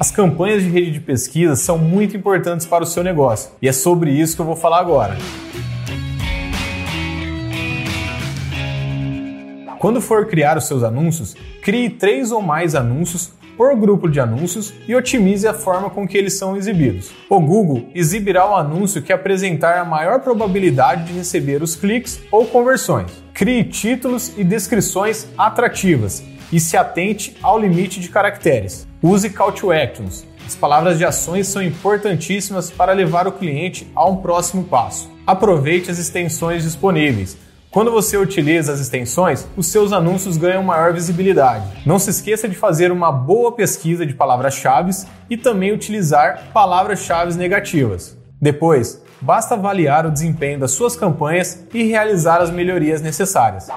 As campanhas de rede de pesquisa são muito importantes para o seu negócio e é sobre isso que eu vou falar agora. Quando for criar os seus anúncios, crie três ou mais anúncios por grupo de anúncios e otimize a forma com que eles são exibidos. O Google exibirá o anúncio que apresentar a maior probabilidade de receber os cliques ou conversões. Crie títulos e descrições atrativas e se atente ao limite de caracteres. Use call to actions. As palavras de ações são importantíssimas para levar o cliente a um próximo passo. Aproveite as extensões disponíveis quando você utiliza as extensões, os seus anúncios ganham maior visibilidade. Não se esqueça de fazer uma boa pesquisa de palavras-chave e também utilizar palavras-chave negativas. Depois, basta avaliar o desempenho das suas campanhas e realizar as melhorias necessárias.